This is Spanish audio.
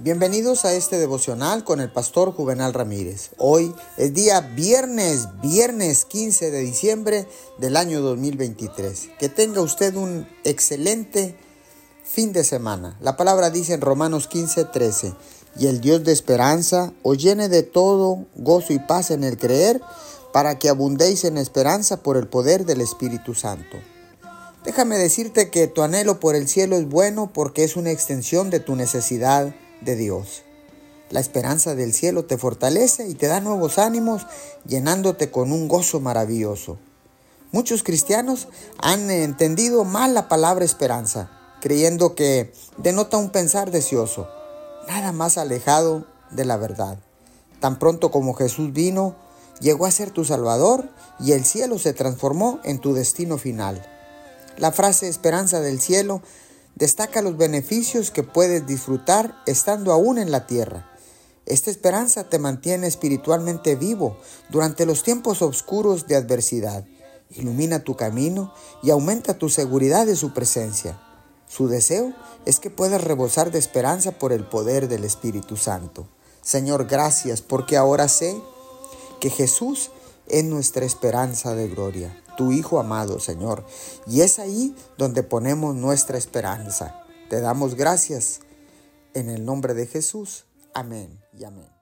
Bienvenidos a este devocional con el pastor Juvenal Ramírez. Hoy es día viernes, viernes 15 de diciembre del año 2023. Que tenga usted un excelente fin de semana. La palabra dice en Romanos 15, 13, y el Dios de esperanza os llene de todo gozo y paz en el creer, para que abundéis en esperanza por el poder del Espíritu Santo. Déjame decirte que tu anhelo por el cielo es bueno porque es una extensión de tu necesidad de Dios. La esperanza del cielo te fortalece y te da nuevos ánimos, llenándote con un gozo maravilloso. Muchos cristianos han entendido mal la palabra esperanza, creyendo que denota un pensar deseoso, nada más alejado de la verdad. Tan pronto como Jesús vino, llegó a ser tu Salvador y el cielo se transformó en tu destino final. La frase esperanza del cielo destaca los beneficios que puedes disfrutar estando aún en la tierra. Esta esperanza te mantiene espiritualmente vivo durante los tiempos oscuros de adversidad. Ilumina tu camino y aumenta tu seguridad de su presencia. Su deseo es que puedas rebosar de esperanza por el poder del Espíritu Santo. Señor, gracias porque ahora sé que Jesús es nuestra esperanza de gloria tu Hijo amado, Señor. Y es ahí donde ponemos nuestra esperanza. Te damos gracias en el nombre de Jesús. Amén y amén.